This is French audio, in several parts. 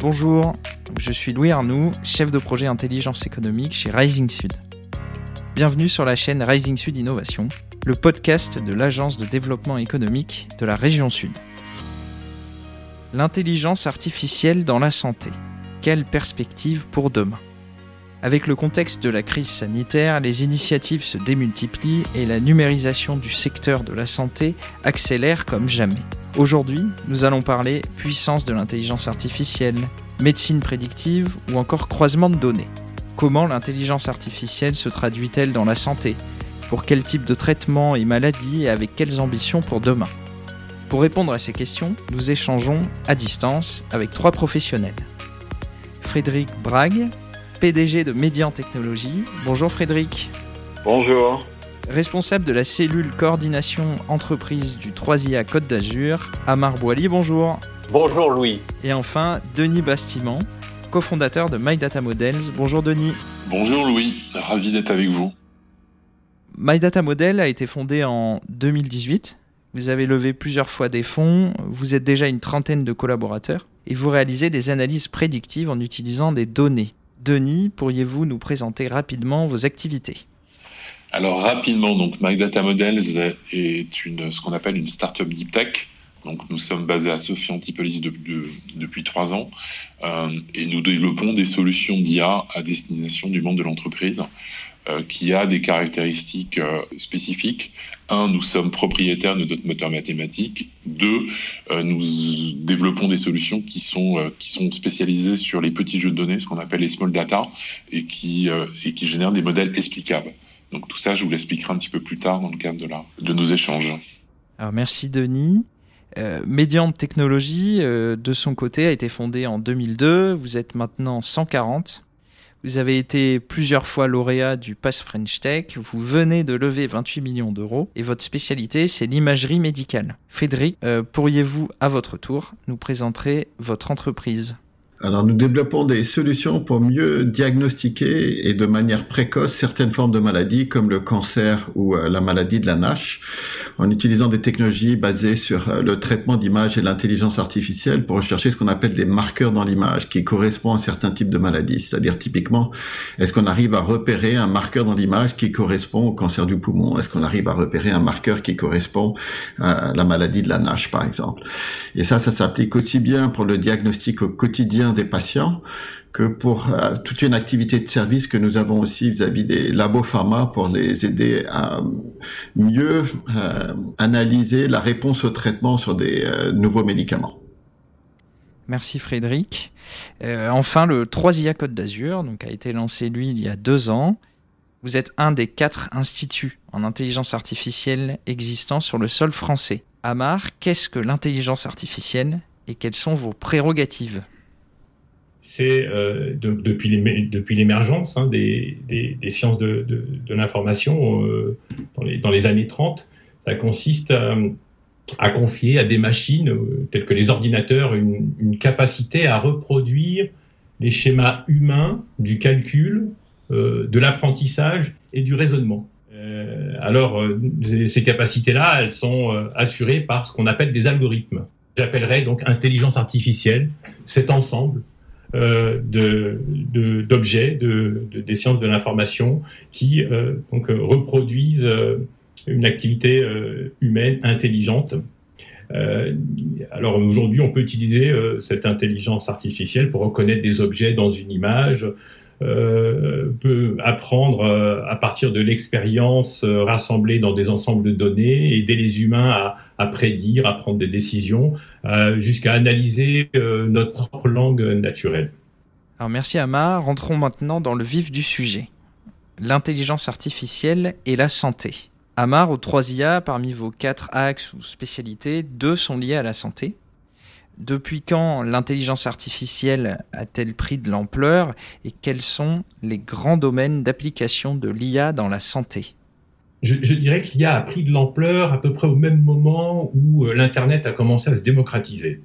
Bonjour, je suis Louis Arnoux, chef de projet intelligence économique chez Rising Sud. Bienvenue sur la chaîne Rising Sud Innovation, le podcast de l'agence de développement économique de la région Sud. L'intelligence artificielle dans la santé. Quelle perspective pour demain? Avec le contexte de la crise sanitaire, les initiatives se démultiplient et la numérisation du secteur de la santé accélère comme jamais. Aujourd'hui, nous allons parler puissance de l'intelligence artificielle, médecine prédictive ou encore croisement de données. Comment l'intelligence artificielle se traduit-elle dans la santé? Pour quel type de traitement et maladies et avec quelles ambitions pour demain? Pour répondre à ces questions, nous échangeons à distance avec trois professionnels. Frédéric Brague, PDG de Médian Technologies. Bonjour Frédéric. Bonjour. Responsable de la cellule coordination entreprise du 3IA Côte d'Azur, Amar Boily, bonjour. Bonjour Louis. Et enfin, Denis Bastiment, cofondateur de My Data Models. Bonjour Denis. Bonjour Louis, ravi d'être avec vous. My Data Model a été fondé en 2018. Vous avez levé plusieurs fois des fonds, vous êtes déjà une trentaine de collaborateurs et vous réalisez des analyses prédictives en utilisant des données. Denis, pourriez-vous nous présenter rapidement vos activités? Alors rapidement, donc My Data Models est ce qu'on appelle une startup deep tech. Donc nous sommes basés à Sophie Antipolis depuis trois ans euh, et nous développons des solutions d'IA à destination du monde de l'entreprise qui a des caractéristiques euh, spécifiques. Un, nous sommes propriétaires de notre moteur mathématique. Deux, euh, nous développons des solutions qui sont, qui sont spécialisées sur les petits jeux de données, ce qu'on appelle les small data, et qui, et qui génèrent des modèles explicables. Donc tout ça, je vous l'expliquerai un petit peu plus tard dans le cadre de, la, de nos échanges. Alors merci Denis. Euh, Mediant Technologies, de son côté, a été fondée en 2002. Vous êtes maintenant 140. Vous avez été plusieurs fois lauréat du Pass French Tech, vous venez de lever 28 millions d'euros et votre spécialité c'est l'imagerie médicale. Frédéric, euh, pourriez-vous à votre tour nous présenter votre entreprise? Alors nous développons des solutions pour mieux diagnostiquer et de manière précoce certaines formes de maladies comme le cancer ou euh, la maladie de la NASH en utilisant des technologies basées sur euh, le traitement d'image et l'intelligence artificielle pour rechercher ce qu'on appelle des marqueurs dans l'image qui correspondent à certains types de maladies. C'est-à-dire typiquement, est-ce qu'on arrive à repérer un marqueur dans l'image qui correspond au cancer du poumon? Est-ce qu'on arrive à repérer un marqueur qui correspond à la maladie de la NASH par exemple? Et ça, ça s'applique aussi bien pour le diagnostic au quotidien des patients que pour euh, toute une activité de service que nous avons aussi vis-à-vis des labos pharma pour les aider à mieux euh, analyser la réponse au traitement sur des euh, nouveaux médicaments. Merci Frédéric. enfin, le 3IA Côte d'Azur a été lancé, lui, il y a deux ans. Vous êtes un des quatre instituts en intelligence artificielle existants sur le sol français. Amar, qu'est-ce que l'intelligence artificielle et quelles sont vos prérogatives? C'est euh, depuis l'émergence hein, des, sciences de, l'information euh, dans, les, années 30. Ça consiste à, confier à des machines, euh, telles que les ordinateurs, une, capacité à reproduire les schémas humains du calcul, de l'apprentissage et du raisonnement. alors, ces capacités-là, elles sont assurées par ce qu'on appelle des algorithmes. J'appellerais donc intelligence artificielle, cet ensemble d'objets de, de, des sciences de l'information qui euh, donc euh, reproduisent une activité humaine intelligente. alors aujourd'hui, on peut utiliser cette intelligence artificielle pour reconnaître des objets dans une image, peut apprendre à partir de l'expérience rassemblée dans des ensembles de données, aider les humains à, à prédire, à prendre des décisions, euh, jusqu'à analyser euh, notre propre langue naturelle. Alors merci Amar, rentrons maintenant dans le vif du sujet. L'intelligence artificielle et la santé. Amar, aux 3 IA, parmi vos quatre axes ou spécialités, deux sont liés à la santé. Depuis quand l'intelligence artificielle a-t-elle pris de l'ampleur et quels sont les grands domaines d'application de l'IA dans la santé? Je, dirais qu'il y a pris de l'ampleur à peu près au même moment où euh, l'Internet a commencé à se démocratiser,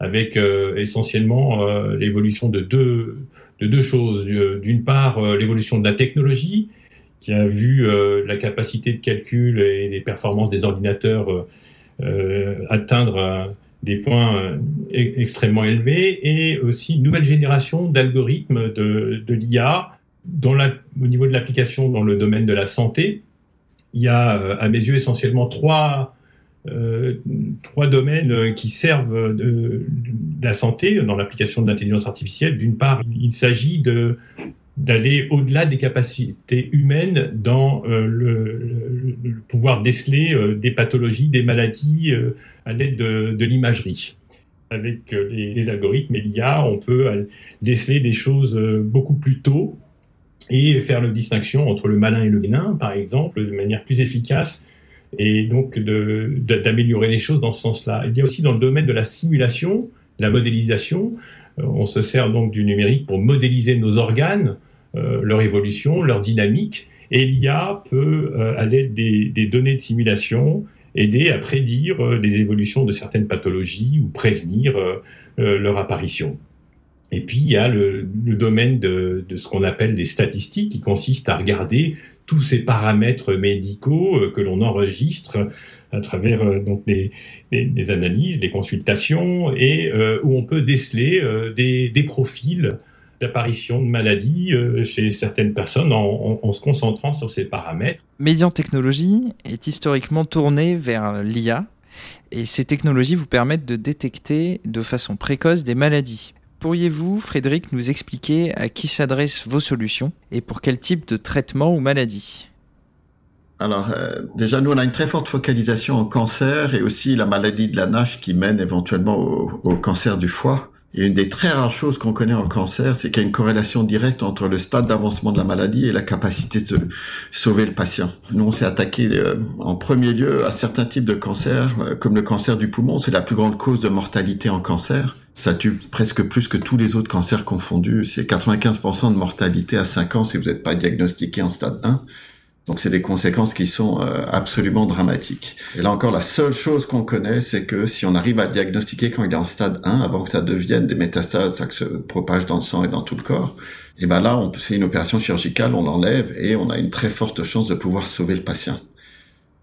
avec euh, essentiellement euh, l'évolution de deux, de deux choses. D'une part, l'évolution de la technologie, qui a vu la capacité de calcul et les performances des ordinateurs atteindre des points e-, extrêmement élevés, et aussi une nouvelle génération d'algorithmes de, de l'IA au niveau de l'application dans le domaine de la santé. Il y a, à mes yeux, essentiellement trois, euh, trois domaines qui servent de, la santé dans l'application de l'intelligence artificielle. D'une part, il s'agit d'aller au-delà des capacités humaines dans euh, le, pouvoir déceler euh, des pathologies, des maladies à l'aide de, l'imagerie. Avec les, les, algorithmes et l'IA, on peut déceler des choses beaucoup plus tôt et faire la distinction entre le malin et le bénin, par exemple, de manière plus efficace et donc d'améliorer les choses dans ce sens-là. Il y a aussi dans le domaine de la simulation, la modélisation, euh, on se sert donc du numérique pour modéliser nos organes, euh, leur évolution, leur dynamique, et l'IA peut, euh, à l'aide des, données de simulation, aider à prédire les évolutions de certaines pathologies ou prévenir leur apparition. Et puis, il y a le, domaine de, ce qu'on appelle les statistiques, qui consiste à regarder tous ces paramètres médicaux euh, que l'on enregistre à travers euh, donc des, analyses, des consultations, et euh, où on peut déceler des, profils d'apparition de maladies chez certaines personnes en, se concentrant sur ces paramètres. Médian Technologies est historiquement tourné vers l'IA, et ces technologies vous permettent de détecter de façon précoce des maladies. Pourriez-vous, Frédéric, nous expliquer à qui s'adressent vos solutions et pour quel type de traitement ou maladie? Alors, euh, déjà, nous, on a une très forte focalisation en cancer et aussi la maladie de la nage qui mène éventuellement au, cancer du foie. Et une des très rares choses qu'on connaît en cancer, c'est qu'il y a une corrélation directe entre le stade d'avancement de la maladie et la capacité de sauver le patient. Nous, on s'est attaqué euh, en premier lieu à certains types de cancers, euh, comme le cancer du poumon. C'est la plus grande cause de mortalité en cancer. Ça tue presque plus que tous les autres cancers confondus. C'est 95% de mortalité à 5 ans si vous n'êtes pas diagnostiqué en stade 1. Donc c'est des conséquences qui sont euh, absolument dramatiques. Et là encore, la seule chose qu'on connaît, c'est que si on arrive à le diagnostiquer quand il est en stade 1, avant que ça devienne des métastases, ça se propage dans le sang et dans tout le corps, et ben là, c'est une opération chirurgicale, on l'enlève et on a une très forte chance de pouvoir sauver le patient.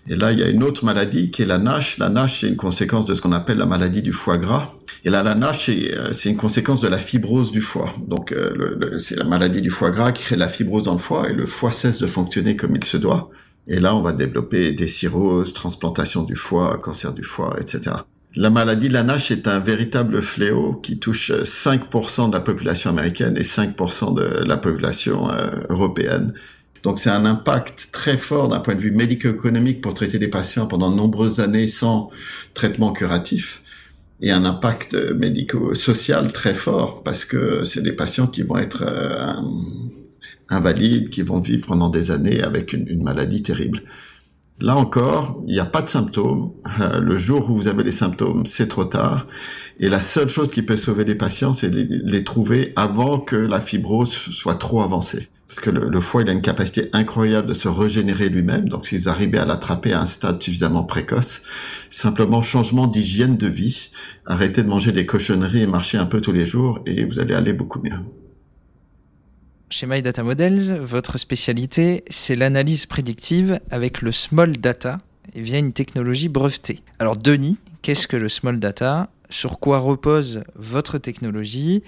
Et là, il y a une autre maladie qui est la NASH. La NASH, c'est une conséquence de ce qu'on appelle la maladie du foie gras. Et là, la NASH, c'est euh, une conséquence de la fibrose du foie. Donc, euh, c'est la maladie du foie gras qui crée la fibrose dans le foie et le foie cesse de fonctionner comme il se doit. Et là, on va développer des cirrhoses, transplantation du foie, cancer du foie, etc. La maladie de la NASH est un véritable fléau qui touche 5% de la population américaine et 5% de la population euh, européenne. Donc c'est un impact très fort d'un point de vue médico-économique pour traiter des patients pendant de nombreuses années sans traitement curatif et un impact médico-social très fort parce que c'est des patients qui vont être euh, invalides, qui vont vivre pendant des années avec une maladie terrible. Là encore, il n'y a pas de symptômes. Euh, le jour où vous avez les symptômes, c'est trop tard. Et la seule chose qui peut sauver des patients, c'est les, trouver avant que la fibrose soit trop avancée. Parce que le, foie, il a une capacité incroyable de se régénérer lui-même. Donc, si vous arrivez à l'attraper à un stade suffisamment précoce, simplement changement d'hygiène de vie, arrêtez de manger des cochonneries et marcher un peu tous les jours, et vous allez aller beaucoup mieux. Chez My Data Models, votre spécialité, c'est l'analyse prédictive avec le small data et via une technologie brevetée. Alors Denis, qu'est-ce que le small data? Sur quoi repose votre technologie?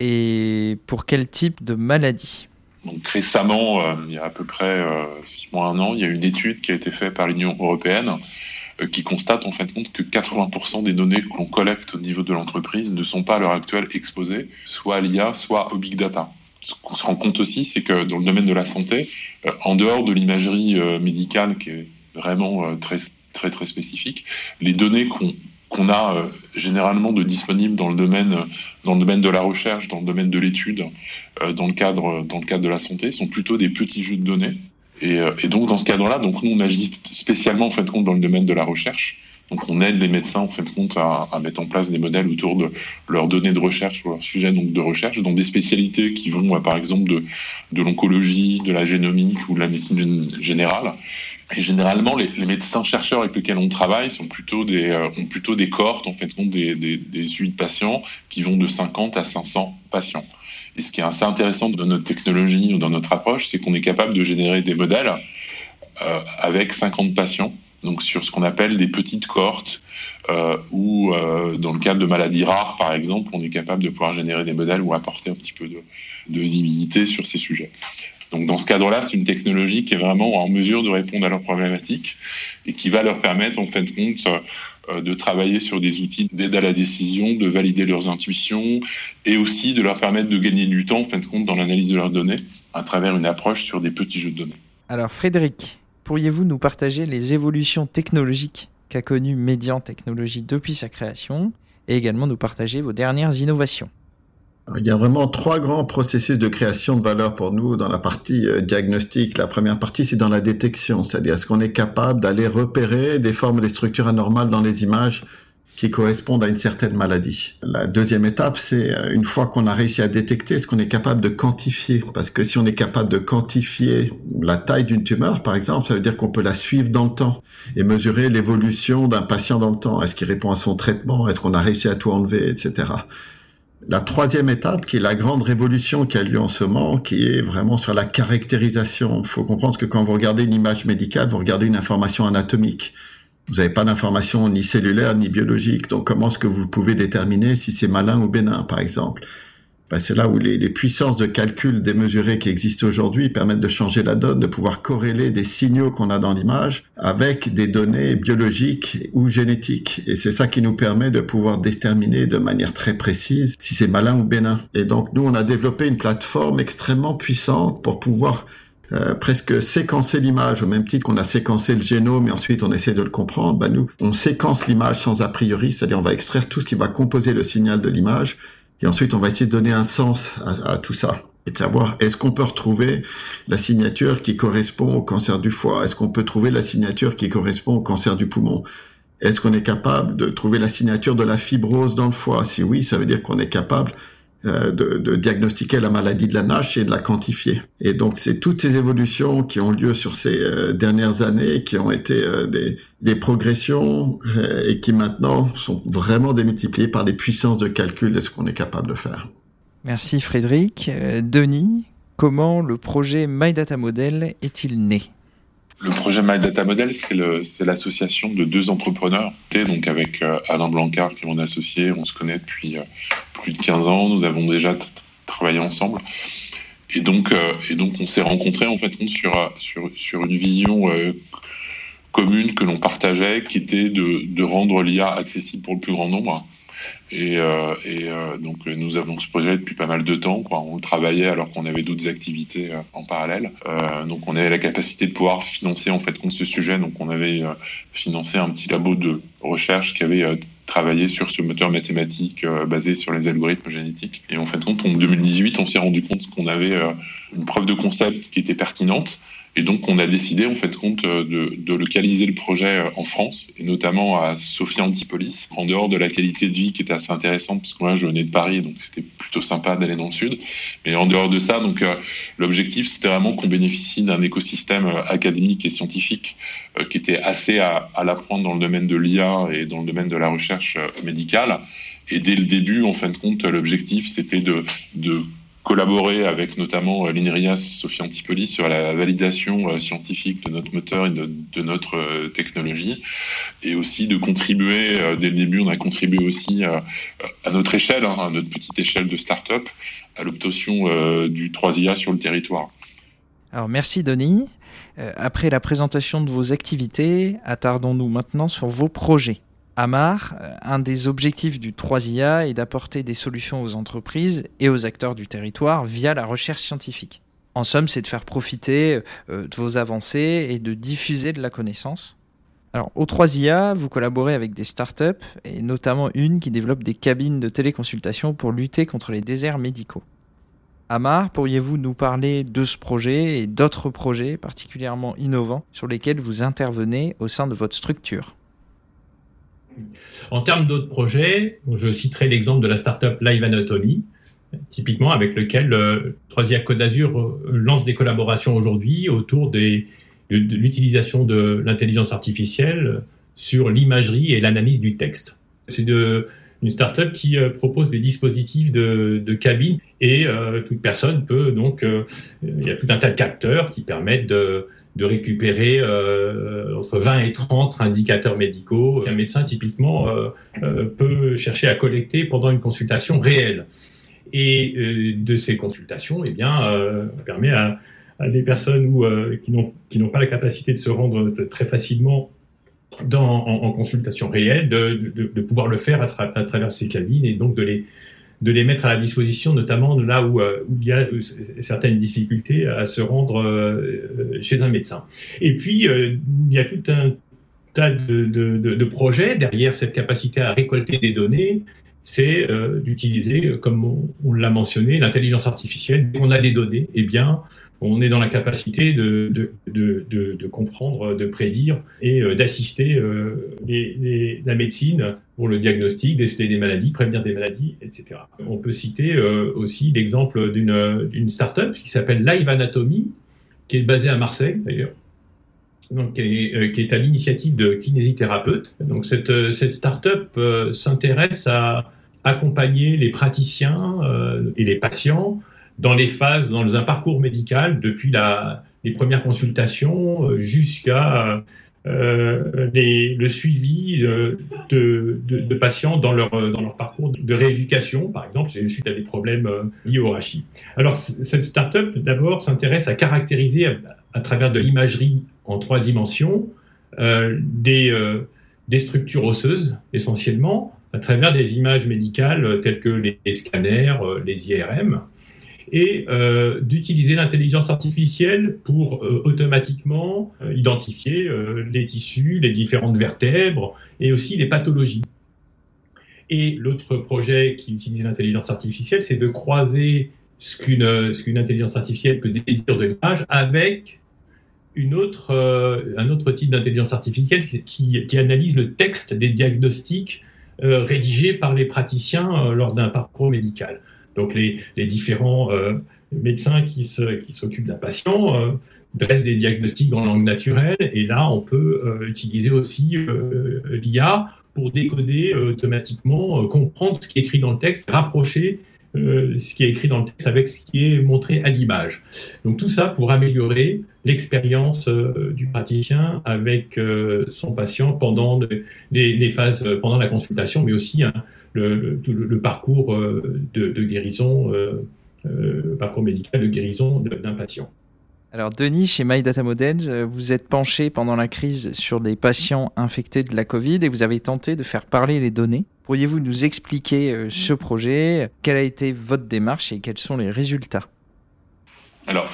Et pour quel type de maladie? Donc récemment, euh, il y a à peu près euh, six mois, un an, il y a une étude qui a été faite par l'Union européenne euh, qui constate en fait compte que 80% des données que l'on collecte au niveau de l'entreprise ne sont pas à l'heure actuelle exposées, soit à l'IA, soit au big data. Ce qu'on se rend compte aussi, c'est que dans le domaine de la santé, euh, en dehors de l'imagerie médicale qui est vraiment très très très spécifique, les données qu'on qu'on a généralement de disponibles dans le domaine dans le domaine de la recherche, dans le domaine de l'étude, dans le cadre dans le cadre de la santé, sont plutôt des petits jeux de données. Et, donc dans ce cadre-là, donc nous on agit spécialement en fait compte dans le domaine de la recherche donc on aide les médecins en fait compte à, mettre en place des modèles autour de leurs données de recherche ou leurs sujets donc de recherche dans des spécialités qui vont par exemple de, de l'oncologie, de la génomique ou de la médecine générale. Et généralement, les, médecins chercheurs avec lesquels on travaille euh, ont plutôt des cohortes, en fait, compte des, des, des suites de patients qui vont de 50 à 500 patients. Et ce qui est assez intéressant dans notre technologie ou dans notre approche, c'est qu'on est capable de générer des modèles euh, avec 50 patients donc sur ce qu'on appelle des petites cohortes, euh, où euh, dans le cadre de maladies rares, par exemple, on est capable de pouvoir générer des modèles ou apporter un petit peu de visibilité sur ces sujets. Donc dans ce cadre-là, c'est une technologie qui est vraiment en mesure de répondre à leurs problématiques et qui va leur permettre, en fin de compte, euh, de travailler sur des outils d'aide à la décision, de valider leurs intuitions et aussi de leur permettre de gagner du temps, en fin de compte, dans l'analyse de leurs données à travers une approche sur des petits jeux de données. Alors Frédéric, pourriez-vous nous partager les évolutions technologiques qu'a connues Médian Technologies depuis sa création et également nous partager vos dernières innovations? Il y a vraiment trois grands processus de création de valeur pour nous dans la partie euh, diagnostique. La première partie, c'est dans la détection, c'est-à-dire est-ce qu'on est capable d'aller repérer des formes des structures anormales dans les images qui correspondent à une certaine maladie. La deuxième étape, c'est euh, une fois qu'on a réussi à détecter, est-ce qu'on est capable de quantifier Parce que si on est capable de quantifier la taille d'une tumeur, par exemple, ça veut dire qu'on peut la suivre dans le temps et mesurer l'évolution d'un patient dans le temps. Est-ce qu'il répond à son traitement? Est-ce qu'on a réussi à tout enlever, etc la troisième étape, qui est la grande révolution qui a lieu en ce moment, qui est vraiment sur la caractérisation. Il faut comprendre que quand vous regardez une image médicale, vous regardez une information anatomique. Vous n'avez pas d'information ni cellulaire ni biologique. Donc comment est-ce que vous pouvez déterminer si c'est malin ou bénin, par exemple? Bah, c'est là où les, puissances de calcul démesurées qui existent aujourd'hui permettent de changer la donne, de pouvoir corréler des signaux qu'on a dans l'image avec des données biologiques ou génétiques. Et c'est ça qui nous permet de pouvoir déterminer de manière très précise si c'est malin ou bénin. Et donc nous, on a développé une plateforme extrêmement puissante pour pouvoir euh, presque séquencer l'image au même titre qu'on a séquencé le génome et ensuite on essaie de le comprendre. Bah, nous, on séquence l'image sans a priori, c'est-à-dire on va extraire tout ce qui va composer le signal de l'image et ensuite, on va essayer de donner un sens à, tout ça et de savoir est-ce qu'on peut retrouver la signature qui correspond au cancer du foie? Est-ce qu'on peut trouver la signature qui correspond au cancer du poumon? Est-ce qu'on est capable de trouver la signature de la fibrose dans le foie? Si oui, ça veut dire qu'on est capable euh, de, diagnostiquer la maladie de la nage et de la quantifier. Et donc c'est toutes ces évolutions qui ont lieu sur ces euh, dernières années, qui ont été euh, des, des, progressions et qui maintenant sont vraiment démultipliées par des puissances de calcul de ce qu'on est capable de faire. Merci Frédéric. Denis, comment le projet My Data Model est-il né? Le projet My Data Model, c'est l'association de deux entrepreneurs, donc avec euh, Alain Blancard, qui est mon associé. On se connaît depuis euh, plus de 15 ans. Nous avons déjà travaillé ensemble. Et donc, euh, et donc on s'est rencontrés en fait sur, une vision commune que l'on partageait, qui était de rendre l'IA accessible pour le plus grand nombre. Et, euh, euh, donc nous avons ce projet depuis pas mal de temps. On travaillait alors qu'on avait d'autres activités euh, en parallèle. Euh, donc on avait la capacité de pouvoir financer en fait contre ce sujet. Donc on avait euh, financé un petit labo de recherche qui avait travaillé sur ce moteur mathématique basé sur les algorithmes génétiques. Et en fait, en 2018, on s'est rendu compte qu'on avait une preuve de concept qui était pertinente et donc, on a décidé, en fait, compte euh, de, localiser le projet euh, en France, et notamment à Sophia Antipolis, en dehors de la qualité de vie qui était assez intéressante, parce que moi, je venais de Paris, donc c'était plutôt sympa d'aller dans le sud. Mais en dehors de ça, donc, euh, l'objectif, c'était vraiment qu'on bénéficie d'un écosystème académique et scientifique qui était assez à, à, la pointe dans le domaine de l'IA et dans le domaine de la recherche médicale. Et dès le début, en fin de compte, l'objectif, c'était de collaborer avec notamment euh, l'INRIAS Sophie Antipoli sur la validation euh, scientifique de notre moteur et de, notre euh, technologie et aussi de contribuer dès le début on a contribué aussi à notre échelle hein, à notre petite échelle de start-up à l'obtention du 3IA sur le territoire. Alors merci Denis. après la présentation de vos activités, attardons-nous maintenant sur vos projets. Amar, un des objectifs du 3IA est d'apporter des solutions aux entreprises et aux acteurs du territoire via la recherche scientifique. En somme, c'est de faire profiter euh, de vos avancées et de diffuser de la connaissance. Alors, au 3IA, vous collaborez avec des startups et notamment une qui développe des cabines de téléconsultation pour lutter contre les déserts médicaux. Amar, pourriez-vous nous parler de ce projet et d'autres projets particulièrement innovants sur lesquels vous intervenez au sein de votre structure? En termes d'autres projets, je citerai l'exemple de la startup Live Anatomy, typiquement avec lequel euh, Troisième Côte d'Azur euh, lance des collaborations aujourd'hui autour de, l'utilisation de l'intelligence artificielle sur l'imagerie et l'analyse du texte. C'est de, une startup qui euh, propose des dispositifs de, de cabine et toute personne peut donc, il y a tout un tas de capteurs qui permettent de de récupérer euh, entre 20 et 30 indicateurs médicaux qu'un médecin typiquement euh, euh, peut chercher à collecter pendant une consultation réelle. Et de ces consultations, eh bien, permet à, des personnes où, qui n'ont pas la capacité de se rendre très facilement dans, en, consultation réelle, de, de, pouvoir le faire à, à, travers ces cabines et donc de les, de les mettre à la disposition, notamment là où, où il y a certaines difficultés à se rendre chez un médecin. Et puis, il y a tout un tas de, projets derrière cette capacité à récolter des données, c'est euh, d'utiliser, comme on, on l'a mentionné, l'intelligence artificielle. Qu'on a des données, eh bien, on est dans la capacité de, de, de, comprendre, de prédire et euh, d'assister euh, la médecine pour le diagnostic, déceler des maladies, prévenir des maladies, etc. On peut citer euh, aussi l'exemple d'une start-up qui s'appelle Live Anatomy, qui est basée à Marseille d'ailleurs, donc, qui, est, à l'initiative de kinésithérapeutes. Donc cette, cette start-up s'intéresse à accompagner les praticiens et les patients dans les phases, dans un parcours médical, depuis les premières consultations jusqu'à euh, le suivi de, de, patients dans leur, dans leur parcours de rééducation, par exemple, suite à des problèmes liés au rachis. Alors, cette start-up, d'abord, s'intéresse à caractériser à, travers de l'imagerie en trois dimensions euh, des, euh, des structures osseuses, essentiellement, à travers des images médicales telles que les scanners, les IRM, et euh, d'utiliser l'intelligence artificielle pour euh, automatiquement euh, identifier les tissus, les différentes vertèbres et aussi les pathologies. Et l'autre projet qui utilise l'intelligence artificielle, c'est de croiser ce qu'une ce qu'une intelligence artificielle peut déduire de l'image avec un autre type d'intelligence artificielle qui, analyse le texte des diagnostics rédigés par les praticiens lors d'un parcours médical. Donc les, les différents euh, médecins qui s'occupent qui d'un patient euh, dressent des diagnostics dans langue naturelle et là on peut euh, utiliser aussi euh, l'IA pour décoder euh, automatiquement, comprendre ce qui est écrit dans le texte, rapprocher ce qui est écrit dans le texte avec ce qui est montré à l'image. Donc tout ça pour améliorer l'expérience du praticien avec son patient pendant les, les, phases, pendant la consultation, mais aussi hein, le, le, le, parcours euh, de, de guérison, euh, euh, parcours médical de guérison d'un patient. Alors Denis, chez My Data Models, vous êtes penché pendant la crise sur des patients infectés de la Covid et vous avez tenté de faire parler les données. Pourriez-vous nous expliquer ce projet? Quelle a été votre démarche et quels sont les résultats? Alors,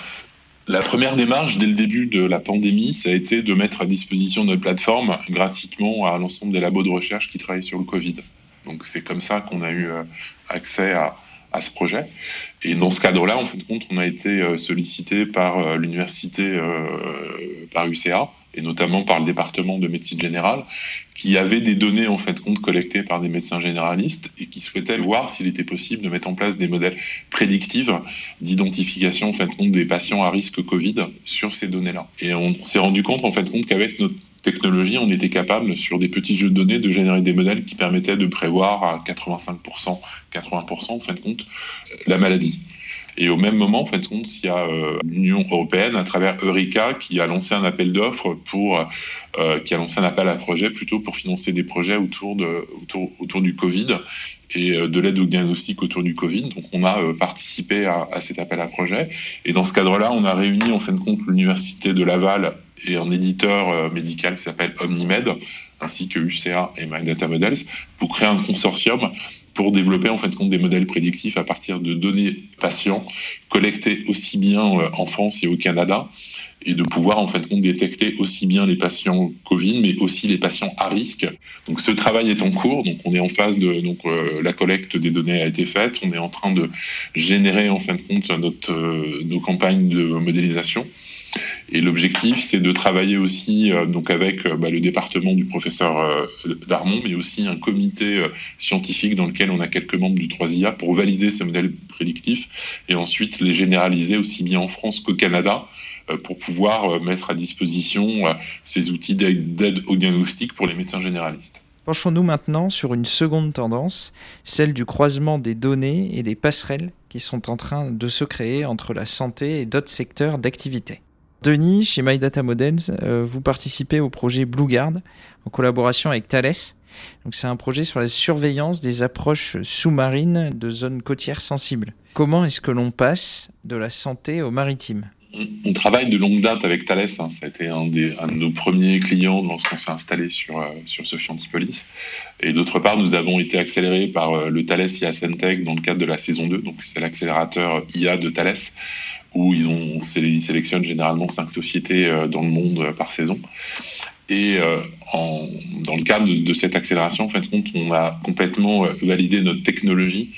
la première démarche dès le début de la pandémie, ça a été de mettre à disposition notre plateforme gratuitement à l'ensemble des labos de recherche qui travaillent sur le Covid. Donc c'est comme ça qu'on a eu accès à, ce projet. Et dans ce cadre-là, en fin de compte, on a été sollicité par l'université, par UCA, et notamment par le département de médecine générale, qui avait des données en de compte collectées par des médecins généralistes et qui souhaitaient voir s'il était possible de mettre en place des modèles prédictifs d'identification en de compte des patients à risque Covid sur ces données-là. Et on s'est rendu compte en de compte qu'avec notre technologie, on était capable, sur des petits jeux de données, de générer des modèles qui permettaient de prévoir à 85%, 80% en fin de compte, la maladie. Et au même moment, en fin de compte, il y a euh, l'Union européenne, à travers Eureka, qui a lancé un appel d'offres pour, euh, qui a lancé un appel à projet plutôt pour financer des projets autour de, autour, autour du Covid et de l'aide au diagnostic autour du Covid. Donc, on a euh, participé à, cet appel à projet. Et dans ce cadre-là, on a réuni, en fin de compte, l'Université de Laval et un éditeur euh, médical qui s'appelle Omnimed, ainsi que UCA et My Data Models, pour créer un consortium pour développer en fait compte des modèles prédictifs à partir de données patients collectées aussi bien euh, en France et au Canada et de pouvoir en fait compte détecter aussi bien les patients Covid mais aussi les patients à risque. Donc ce travail est en cours, donc on est en phase de donc euh, la collecte des données a été faite, on est en train de générer en fin de compte notre nos campagnes de modélisation. Et l'objectif, c'est de travailler aussi euh, donc avec euh, bah, le département du professeur euh, Darmon, mais aussi un comité scientifique dans lequel on a quelques membres du 3IA pour valider ces modèles prédictifs et ensuite les généraliser aussi bien en France qu'au Canada pour pouvoir mettre à disposition ces outils d'aide au diagnostic pour les médecins généralistes. Penchons-nous maintenant sur une seconde tendance, celle du croisement des données et des passerelles qui sont en train de se créer entre la santé et d'autres secteurs d'activité. Denis, chez My Data Models, vous participez au projet BlueGuard en collaboration avec Thales. Donc c'est un projet sur la surveillance des approches sous-marines de zones côtières sensibles. Comment est-ce que l'on passe de la santé au maritime? On travaille de longue date avec Thales. Hein. Ça a été un, de nos premiers clients lorsqu'on s'est installé sur, euh, sur. Et d'autre part, nous avons été accélérés par euh, le Thales IA Centec dans le cadre de la saison 2. Donc, c'est l'accélérateur IA de Thales où ils, ont, sélectionnent généralement cinq sociétés euh, dans le monde par saison. Et en, dans le cadre de, cette accélération, en compte, on a complètement validé notre technologie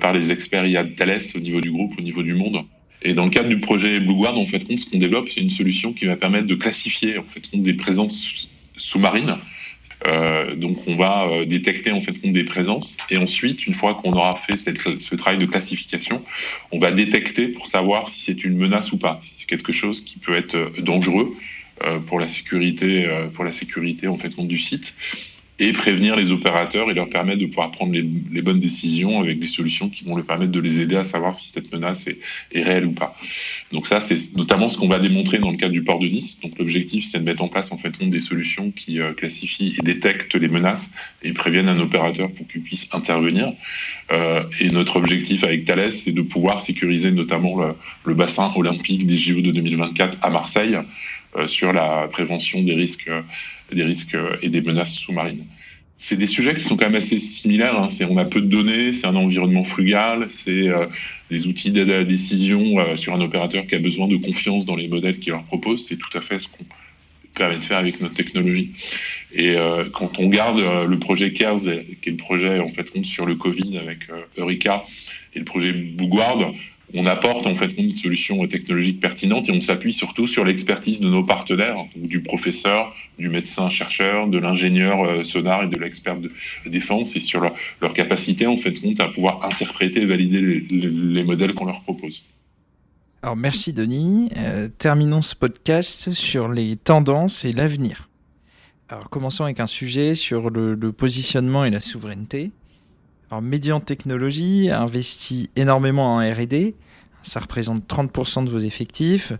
par les experts IA de Thales au niveau du groupe, au niveau du monde. Et dans le cadre du projet BlueGuard, en fait, ce qu'on développe, c'est une solution qui va permettre de classifier en fait, des présences sous-marines. Euh, donc, on va euh, détecter en fait des présences, et ensuite, une fois qu'on aura fait ce travail de classification, on va détecter pour savoir si c'est une menace ou pas, si c'est quelque chose qui peut être euh, dangereux euh, pour la sécurité, pour la sécurité en fait du site et prévenir les opérateurs et leur permettre de pouvoir prendre les, bonnes décisions avec des solutions qui vont leur permettre de les aider à savoir si cette menace est, réelle ou pas. Donc ça, c'est notamment ce qu'on va démontrer dans le cadre du port de Nice. Donc l'objectif, c'est de mettre en place en fait des solutions qui euh, classifient et détectent les menaces et préviennent un opérateur pour qu'il puisse intervenir. Euh, et notre objectif avec Thales, c'est de pouvoir sécuriser notamment le, le, bassin olympique des JO de 2024 à Marseille sur la prévention des risques des risques et des menaces sous-marines. C'est des sujets qui sont quand même assez similaires. Hein. on a peu de données, c'est un environnement frugal, c'est euh, des outils d'aide à la décision euh, sur un opérateur qui a besoin de confiance dans les modèles qu'il leur propose. C'est tout à fait ce qu'on permet de faire avec notre technologie. Et euh, quand on garde le projet CARES, qui est le projet en fait sur le Covid avec Eureka, et le projet Bougward, on apporte en fait une solution technologique pertinente et on s'appuie surtout sur l'expertise de nos partenaires, du professeur, du médecin chercheur, de l'ingénieur euh, sonar et de l'expert de défense et sur leur, capacité en fait à pouvoir interpréter et valider les, modèles qu'on leur propose. Alors merci Denis. Euh, terminons ce podcast sur les tendances et l'avenir. Alors commençons avec un sujet sur le, le positionnement et la souveraineté. Alors Médian Technologies investit énormément en R&D ça représente 30% de vos effectifs.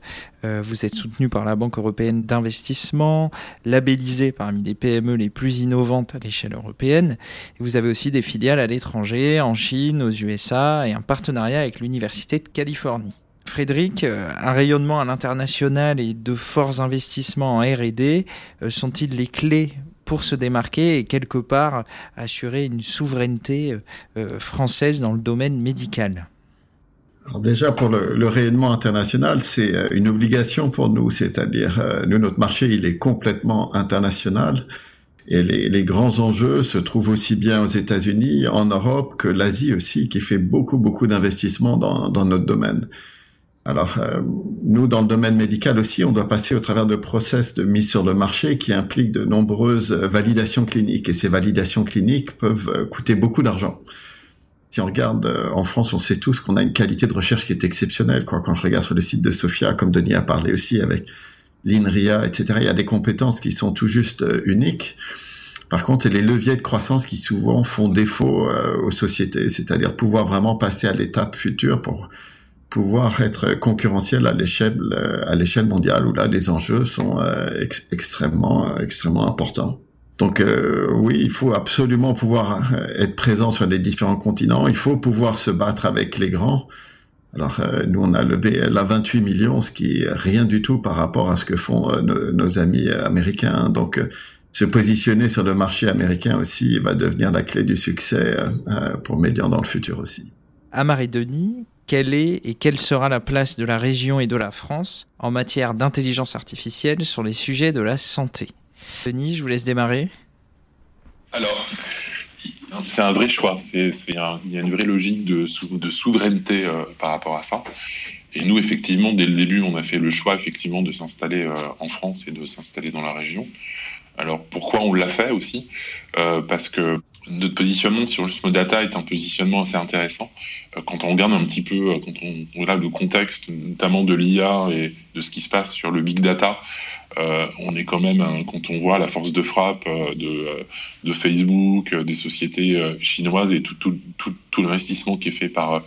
Euh, vous êtes soutenu par la Banque européenne d'investissement, labellisé parmi les PME les plus innovantes à l'échelle européenne. Et vous avez aussi des filiales à l'étranger, en Chine, aux USA, et un partenariat avec l'Université de Californie. Frédéric, euh, un rayonnement à l'international et de forts investissements en R&D euh, sont-ils les clés pour se démarquer et quelque part assurer une souveraineté française dans le domaine médical. Alors déjà pour le, rayonnement international, c'est euh, une obligation pour nous, c'est-à-dire euh, notre marché il est complètement international. Et les, grands enjeux se trouvent aussi bien aux États-Unis, en Europe que l'Asie aussi, qui fait beaucoup beaucoup d'investissements dans notre domaine. Alors euh, nous dans le domaine médical aussi, on doit passer au travers de process de mise sur le marché qui impliquent de nombreuses validations cliniques et ces validations cliniques peuvent coûter beaucoup d'argent si on regarde euh, en France, on sait tous qu'on a une qualité de recherche qui est exceptionnelle. Quoi. Quand je regarde sur le site de Sophia, comme Denis a parlé aussi avec l'INRIA, etc., il y a des compétences qui sont tout juste euh, uniques. Par contre, a les leviers de croissance qui souvent font défaut euh, aux sociétés, c'est-à-dire pouvoir vraiment passer à l'étape future pour pouvoir être concurrentiel à l'échelle à l'échelle mondiale où là les enjeux sont extrêmement extrêmement importants. Donc euh, oui, il faut absolument pouvoir euh, être présent sur les différents continents. Il faut pouvoir se battre avec les grands. Alors euh, nous, on a levé la 28 millions, ce qui est rien du tout par rapport à ce que font nos, amis américains. Donc se positionner sur le marché américain aussi va devenir la clé du succès pour Médian dans le futur aussi. Denis, quelle est et quelle sera la place de la région et de la France en matière d'intelligence artificielle sur les sujets de la santé Denis, je vous laisse démarrer. Alors, c'est un vrai choix. Il y a une vraie logique de, de souveraineté euh, par rapport à ça. Et nous, effectivement, dès le début, on a fait le choix effectivement de s'installer euh, en France et de s'installer dans la région. Alors pourquoi on l'a fait aussi? Euh, Parce que notre positionnement sur le Data est un positionnement assez intéressant. quand on regarde un petit peu, quand on regarde le contexte, notamment de l'IA et de ce qui se passe sur le big data, euh, on est quand même, quand on voit la force de frappe euh, de, Facebook, euh, des sociétés chinoises et tout l'investissement qui est fait par,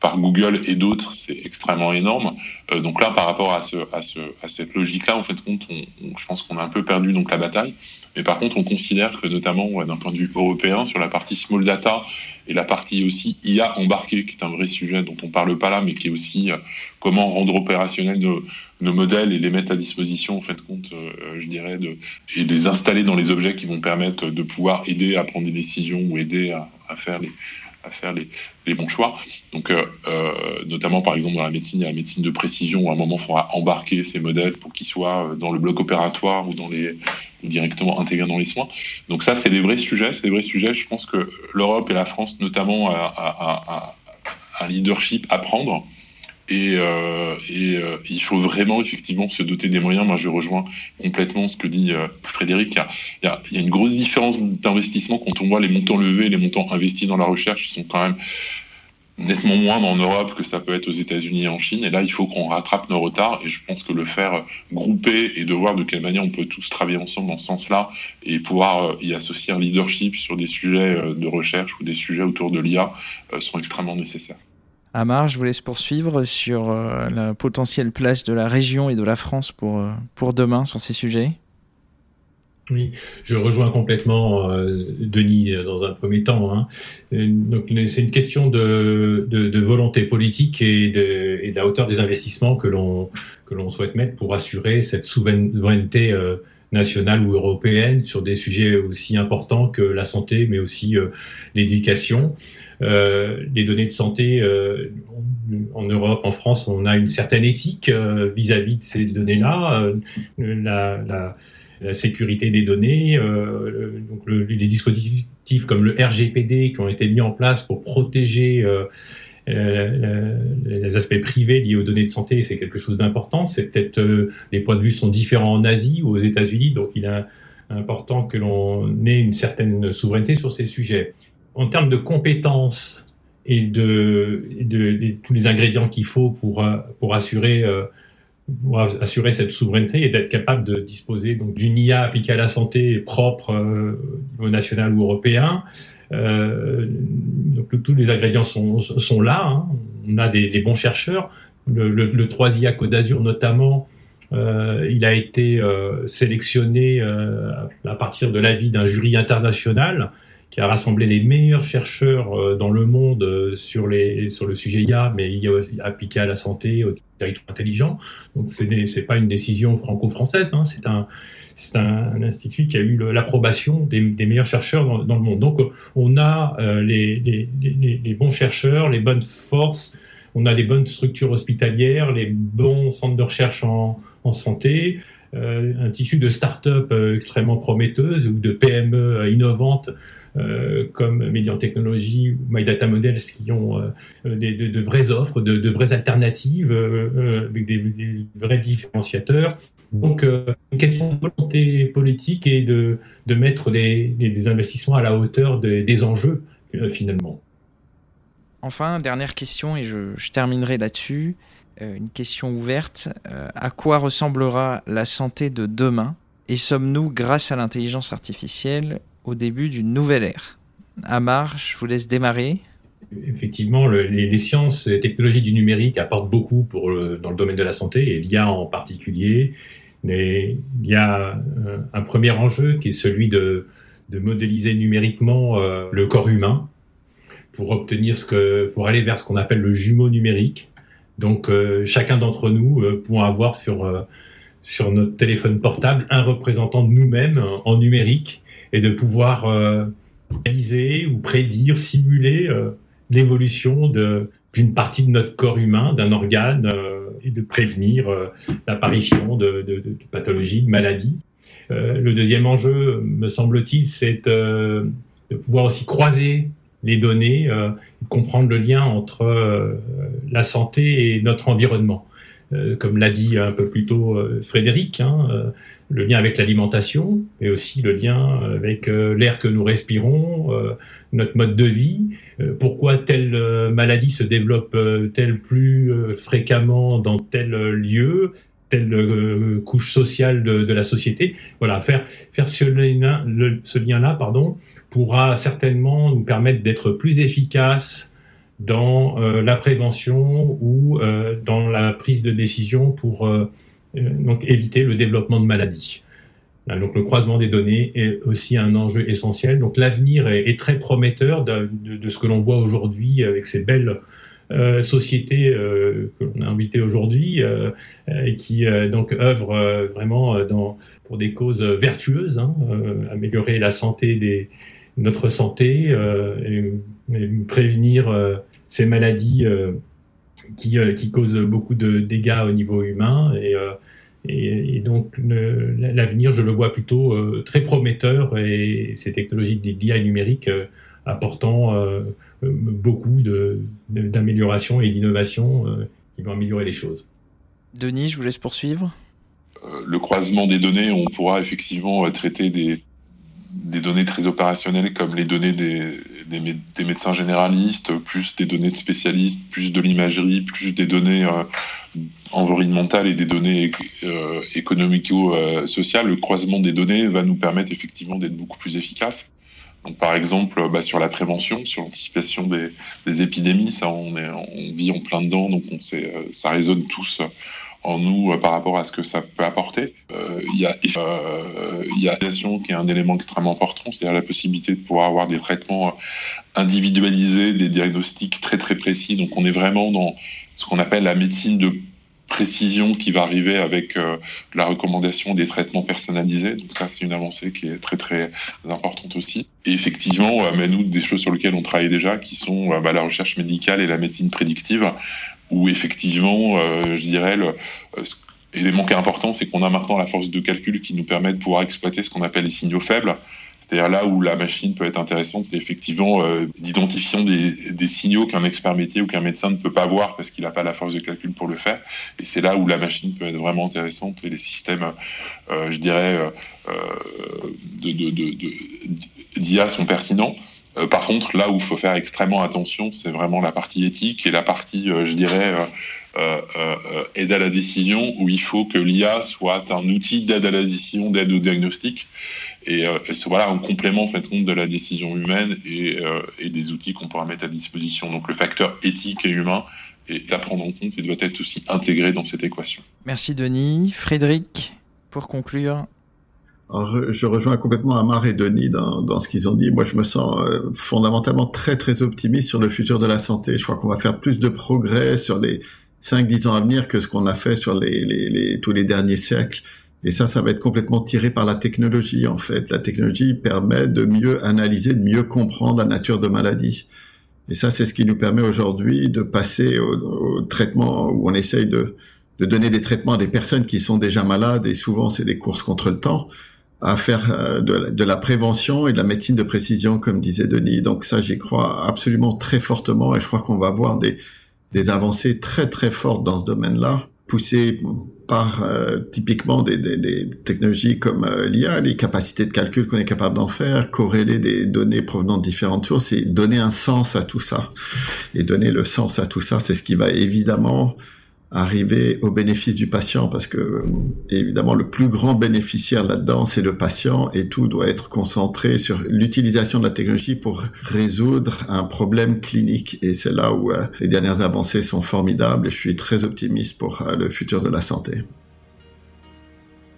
par Google et d'autres, c'est extrêmement énorme. Euh, donc là, par rapport à, ce, à, ce, à cette logique-là, en fait, compte, on, je pense qu'on a un peu perdu donc la bataille. Mais par contre, on considère que notamment d'un point de vue européen, sur la partie small data et la partie aussi IA embarquée, qui est un vrai sujet dont on parle pas là, mais qui est aussi euh, comment rendre opérationnels nos, nos, modèles et les mettre à disposition, en fait, compte, euh, je dirais, de, et les installer dans les objets qui vont permettre de pouvoir aider à prendre des décisions ou aider à, à faire les, à faire les, les bons choix. Donc, euh, euh, notamment par exemple dans la médecine, il y a la médecine de précision où à un moment il faudra embarquer ces modèles pour qu'ils soient dans le bloc opératoire ou dans les ou directement intégrés dans les soins. Donc ça, c'est des vrais sujets. C'est des vrais sujets. Je pense que l'Europe et la France, notamment, a, un leadership à prendre. Et, euh, euh, il faut vraiment effectivement se doter des moyens. Moi, je rejoins complètement ce que dit euh, Frédéric. Il y, a, une grosse différence d'investissement quand on voit les montants levés les montants investis dans la recherche. Ils sont quand même nettement moindres en Europe que ça peut être aux États-Unis et en Chine. Et là, il faut qu'on rattrape nos retards. Et je pense que le faire grouper et de voir de quelle manière on peut tous travailler ensemble dans ce sens-là et pouvoir y associer un leadership sur des sujets de recherche ou des sujets autour de l'IA sont extrêmement nécessaires. Amar, je vous laisse poursuivre sur euh, la potentielle place de la région et de la France pour, euh, pour demain sur ces sujets. Oui, je rejoins complètement euh, Denis dans un premier temps. Hein. c'est une question de, de, de, volonté politique et de, et de la hauteur des investissements que l'on que l'on souhaite mettre pour assurer cette souveraineté nationale ou européenne sur des sujets aussi importants que la santé, mais aussi l'éducation. Euh, les données de santé euh, en Europe, en France, on a une certaine éthique euh, vis-à-vis -vis de ces données-là, euh, la, la, la, sécurité des données, donc le, les dispositifs comme le RGPD qui ont été mis en place pour protéger les aspects privés liés aux données de santé, c'est quelque chose d'important. C'est peut-être les points de vue sont différents en Asie ou aux États-Unis, donc il est important que l'on ait une certaine souveraineté sur ces sujets en termes de compétences et de, tous les ingrédients qu'il faut pour, euh, pour assurer euh, assurer cette souveraineté et d'être capable de disposer d'une IA appliquée à la santé propre euh, au niveau national ou européen. Donc tous les ingrédients sont, là. Hein. On a des, bons chercheurs. Le, le, le 3IA Côte d'Azur notamment, il a été sélectionné à partir de l'avis d'un jury international qui a rassemblé les meilleurs chercheurs euh, dans le monde euh, sur, les, sur le sujet IA, mais IA appliqué à la santé, au territoire intelligent. Donc ce n'est pas une décision franco-française, hein, c'est un, c'est un, institut qui a eu l'approbation des, des, meilleurs chercheurs dans, dans, le monde. Donc on a euh, les, les, les, les, bons chercheurs, les bonnes forces, on a les bonnes structures hospitalières, les bons centres de recherche en, en santé, euh, un tissu de start-up extrêmement prometteuse ou de PME innovantes comme Médian Technologies ou My Data Models qui ont euh, des, de, vraies offres, de, vraies alternatives euh, avec des, vrais différenciateurs. Donc, une question de volonté politique et de, mettre des, investissements à la hauteur des, enjeux finalement. Enfin, dernière question et je terminerai là-dessus. une question ouverte. à quoi ressemblera la santé de demain? Et sommes-nous, grâce à l'intelligence artificielle, au début d'une nouvelle ère. Amar, je vous laisse démarrer. Effectivement, le, les, sciences et technologies du numérique apportent beaucoup pour le, dans le domaine de la santé, et l'IA en particulier. Mais il y a un, un, premier enjeu qui est celui de, modéliser numériquement euh, le corps humain pour obtenir ce que, pour aller vers ce qu'on appelle le jumeau numérique. Donc, euh, chacun d'entre nous euh, pourra avoir sur euh, sur notre téléphone portable un représentant de nous-mêmes en numérique et de pouvoir euh, réaliser ou prédire, simuler euh, l'évolution d'une partie de notre corps humain, d'un organe, euh, et de prévenir euh, l'apparition de, pathologies, de maladies. Le deuxième enjeu, me semble-t-il, c'est de pouvoir aussi croiser les données, comprendre le lien entre la santé et notre environnement. comme l'a dit un peu plus tôt Frédéric, hein, le lien avec l'alimentation, mais aussi le lien avec euh, l'air que nous respirons, euh, notre mode de vie, euh, pourquoi telle maladie se développe-t-elle plus fréquemment dans tel lieu, telle couche sociale de, la société? Voilà, faire, faire ce lien-là, lien pardon, pourra certainement nous permettre d'être plus efficaces dans la prévention ou dans la prise de décision pour donc éviter le développement de maladies. Donc le croisement des données est aussi un enjeu essentiel. Donc l'avenir est, très prometteur de, ce que l'on voit aujourd'hui avec ces belles euh, société euh, que l'on a invité aujourd'hui euh, et qui donc œuvre vraiment pour des causes vertueuses, hein, améliorer la santé notre santé et, prévenir ces maladies qui, qui causent beaucoup de dégâts au niveau humain et et, et, donc l'avenir, je le vois plutôt très prometteur et ces technologies de l'IA numérique apportant euh, beaucoup d'améliorations et d'innovations euh, qui vont améliorer les choses. Denis, je vous laisse poursuivre. Euh, le croisement des données, on pourra effectivement traiter des, des données très opérationnelles comme les données des, des, médecins généralistes, plus des données de spécialistes, plus de l'imagerie, plus des données environnementales et des données économico-sociales. Le croisement des données va nous permettre effectivement d'être beaucoup plus efficaces. Donc, par exemple, bah, sur la prévention, sur l'anticipation des, des, épidémies, ça, on, est, on vit en plein dedans, donc on sait, euh, ça résonne tous en nous euh, par rapport à ce que ça peut apporter. Euh, il y a euh, il y qui est un élément extrêmement important, c'est-à-dire la possibilité de pouvoir avoir des traitements individualisés, des diagnostics très très précis. Donc on est vraiment dans ce qu'on appelle la médecine de précision qui va arriver avec la recommandation des traitements personnalisés. Donc ça, c'est une avancée qui est très très importante aussi. Et effectivement, euh, mais nous, des choses sur lesquelles on travaille déjà, qui sont bah, la recherche médicale et la médecine prédictive, où effectivement, je dirais, le, l'élément qui est important, c'est qu'on a maintenant la force de calcul qui nous permet de pouvoir exploiter ce qu'on appelle les signaux faibles. C'est-à-dire là où la machine peut être intéressante, c'est effectivement euh, d'identifier des, des, signaux qu'un expert métier ou qu'un médecin ne peut pas voir parce qu'il n'a pas la force de calcul pour le faire. Et c'est là où la machine peut être vraiment intéressante et les systèmes, euh, je dirais, euh, d'IA de, de, de, sont pertinents. Euh, par contre, là où il faut faire extrêmement attention, c'est vraiment la partie éthique et la partie, euh, je dirais, euh, aide à la décision, où il faut que l'IA soit un outil d'aide à la décision, d'aide au diagnostic, et, voilà un complément en fait de la décision humaine et, et des outils qu'on pourra mettre à disposition. Donc le facteur éthique et humain est à prendre en compte et doit être aussi intégré dans cette équation. Merci Denis. Frédéric, pour conclure. Je rejoins complètement Amar et Denis dans, ce qu'ils ont dit. Moi, je me sens euh, fondamentalement très, très optimiste sur le futur de la santé. Je crois qu'on va faire plus de progrès sur les 5-10 ans à venir que ce qu'on a fait sur les, les, les, tous les derniers siècles. Et ça, ça va être complètement tiré par la technologie, en fait. La technologie permet de mieux analyser, de mieux comprendre la nature de maladie. Et ça, c'est ce qui nous permet aujourd'hui de passer au, au traitement où on essaye de, de donner des traitements à des personnes qui sont déjà malades, et souvent c'est des courses contre le temps à faire euh, de, la prévention et de la médecine de précision, comme disait Denis. Donc ça, j'y crois absolument très fortement et je crois qu'on va avoir des, des avancées très très fortes dans ce domaine-là, poussées par euh, typiquement des, des, des, technologies comme euh, l'IA, les capacités de calcul qu'on est capable d'en faire, corréler des données provenant de différentes sources et donner un sens à tout ça. Et donner le sens à tout ça, c'est ce qui va évidemment arriver au bénéfice du patient parce que évidemment le plus grand bénéficiaire là-dedans c'est le patient et tout doit être concentré sur l'utilisation de la technologie pour résoudre un problème clinique et c'est là où euh, les dernières avancées sont formidables et je suis très optimiste pour euh, le futur de la santé.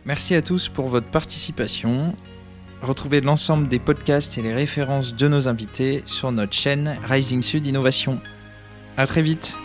Merci à tous pour votre participation. Retrouvez l'ensemble des podcasts et les références de nos invités sur notre chaîne Rising Sud Innovation. À très vite.